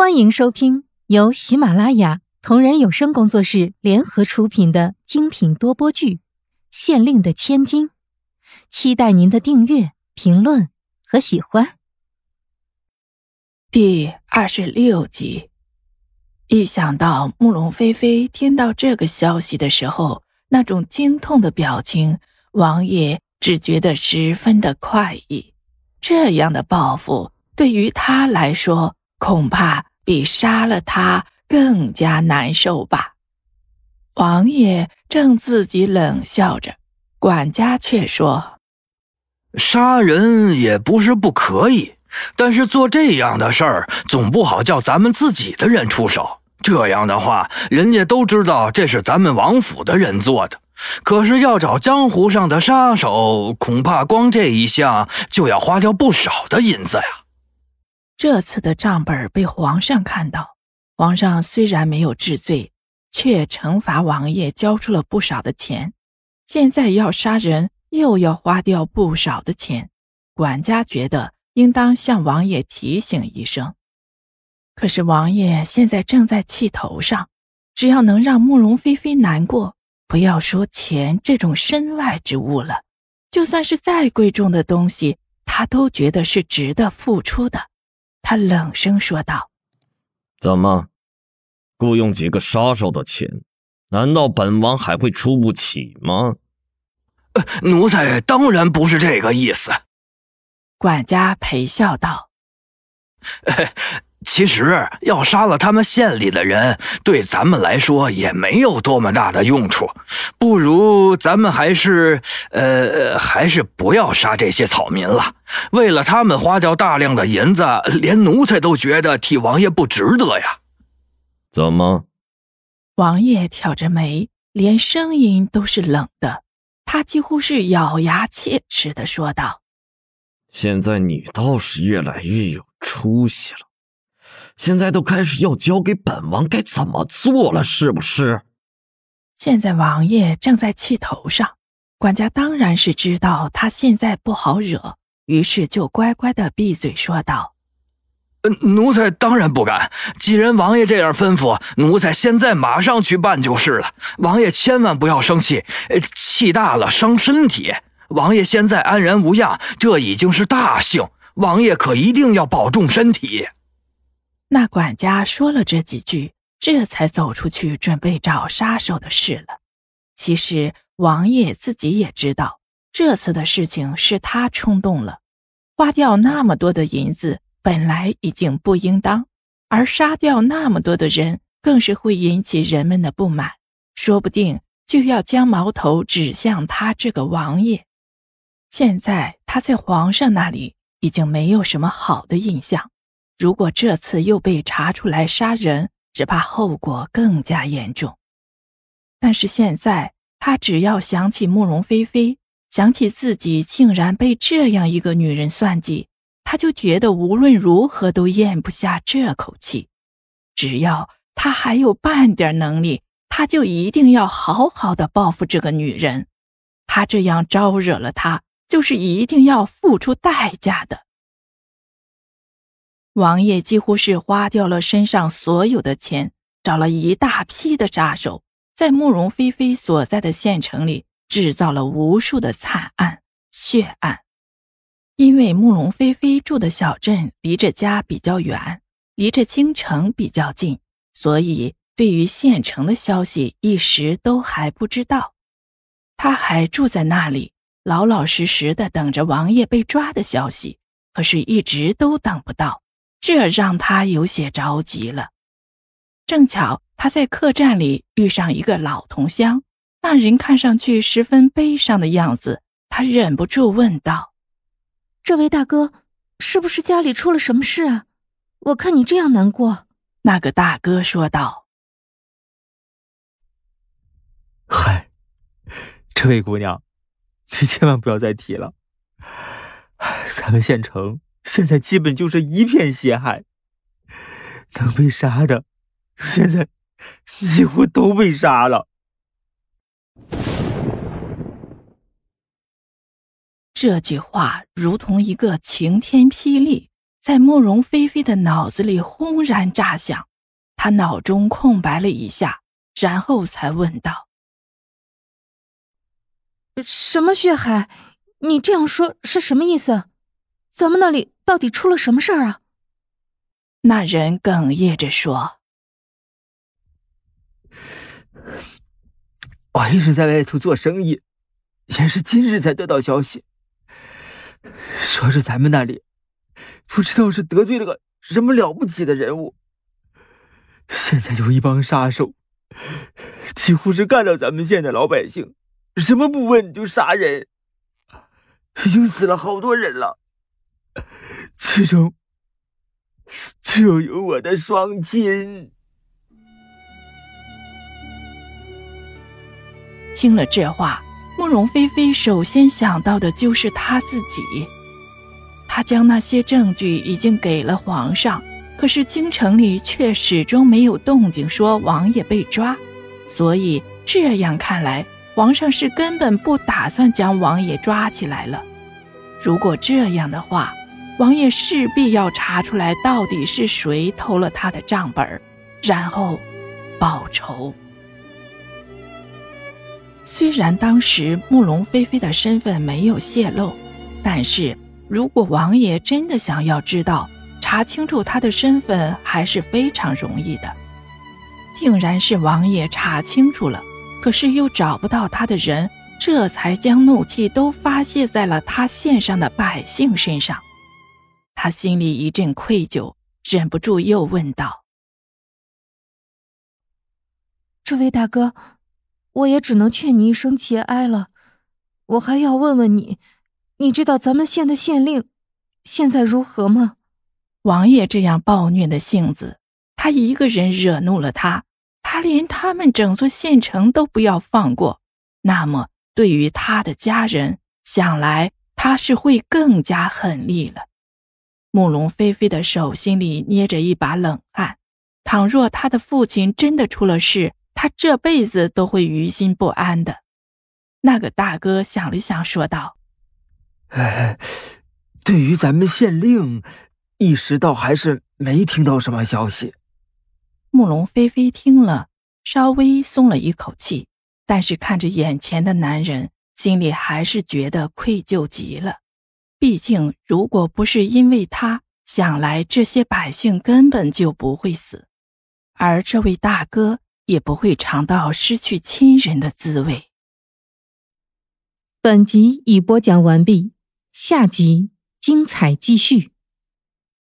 欢迎收听由喜马拉雅同人有声工作室联合出品的精品多播剧《县令的千金》，期待您的订阅、评论和喜欢。第二十六集，一想到慕容菲菲听到这个消息的时候那种惊痛的表情，王爷只觉得十分的快意。这样的报复对于他来说。恐怕比杀了他更加难受吧。王爷正自己冷笑着，管家却说：“杀人也不是不可以，但是做这样的事儿，总不好叫咱们自己的人出手。这样的话，人家都知道这是咱们王府的人做的。可是要找江湖上的杀手，恐怕光这一项就要花掉不少的银子呀。”这次的账本被皇上看到，皇上虽然没有治罪，却惩罚王爷交出了不少的钱。现在要杀人，又要花掉不少的钱，管家觉得应当向王爷提醒一声。可是王爷现在正在气头上，只要能让慕容菲菲难过，不要说钱这种身外之物了，就算是再贵重的东西，他都觉得是值得付出的。他冷声说道：“怎么，雇佣几个杀手的钱，难道本王还会出不起吗？”“奴才当然不是这个意思。”管家陪笑道。其实要杀了他们县里的人，对咱们来说也没有多么大的用处。不如咱们还是，呃，还是不要杀这些草民了。为了他们花掉大量的银子，连奴才都觉得替王爷不值得呀。怎么？王爷挑着眉，连声音都是冷的。他几乎是咬牙切齿的说道：“现在你倒是越来越有出息了。”现在都开始要交给本王该怎么做了，是不是？现在王爷正在气头上，管家当然是知道他现在不好惹，于是就乖乖的闭嘴说道：“奴才当然不敢。既然王爷这样吩咐，奴才现在马上去办就是了。王爷千万不要生气，气大了伤身体。王爷现在安然无恙，这已经是大幸。王爷可一定要保重身体。”那管家说了这几句，这才走出去准备找杀手的事了。其实王爷自己也知道，这次的事情是他冲动了，花掉那么多的银子本来已经不应当，而杀掉那么多的人，更是会引起人们的不满，说不定就要将矛头指向他这个王爷。现在他在皇上那里已经没有什么好的印象。如果这次又被查出来杀人，只怕后果更加严重。但是现在，他只要想起慕容菲菲，想起自己竟然被这样一个女人算计，他就觉得无论如何都咽不下这口气。只要他还有半点能力，他就一定要好好的报复这个女人。他这样招惹了她，就是一定要付出代价的。王爷几乎是花掉了身上所有的钱，找了一大批的杀手，在慕容菲菲所在的县城里制造了无数的惨案血案。因为慕容菲菲住的小镇离着家比较远，离着京城比较近，所以对于县城的消息一时都还不知道。他还住在那里，老老实实的等着王爷被抓的消息，可是一直都等不到。这让他有些着急了。正巧他在客栈里遇上一个老同乡，那人看上去十分悲伤的样子，他忍不住问道：“这位大哥，是不是家里出了什么事啊？我看你这样难过。”那个大哥说道：“嗨，这位姑娘，你千万不要再提了。咱们县城……”现在基本就是一片血海，能被杀的，现在几乎都被杀了。这句话如同一个晴天霹雳，在慕容菲菲的脑子里轰然炸响，她脑中空白了一下，然后才问道：“什么血海？你这样说是什么意思？咱们那里到底出了什么事儿啊？”那人哽咽着说：“我一直在外头做生意，也是今日才得到消息，说是咱们那里……”不知道是得罪了个什么了不起的人物，现在有一帮杀手，几乎是干掉咱们县的老百姓，什么不问就杀人，已经死了好多人了，其中就有我的双亲。听了这话，慕容菲菲首先想到的就是她自己。他将那些证据已经给了皇上，可是京城里却始终没有动静，说王爷被抓。所以这样看来，皇上是根本不打算将王爷抓起来了。如果这样的话，王爷势必要查出来到底是谁偷了他的账本，然后报仇。虽然当时慕容菲菲的身份没有泄露，但是。如果王爷真的想要知道、查清楚他的身份，还是非常容易的。竟然是王爷查清楚了，可是又找不到他的人，这才将怒气都发泄在了他县上的百姓身上。他心里一阵愧疚，忍不住又问道：“这位大哥，我也只能劝你一声节哀了。我还要问问你。”你知道咱们县的县令现在如何吗？王爷这样暴虐的性子，他一个人惹怒了他，他连他们整座县城都不要放过。那么，对于他的家人，想来他是会更加狠厉了。慕容菲菲的手心里捏着一把冷汗。倘若他的父亲真的出了事，他这辈子都会于心不安的。那个大哥想了想，说道。哎，对于咱们县令，一时倒还是没听到什么消息。慕容菲菲听了，稍微松了一口气，但是看着眼前的男人，心里还是觉得愧疚极了。毕竟，如果不是因为他，想来这些百姓根本就不会死，而这位大哥也不会尝到失去亲人的滋味。本集已播讲完毕。下集精彩继续。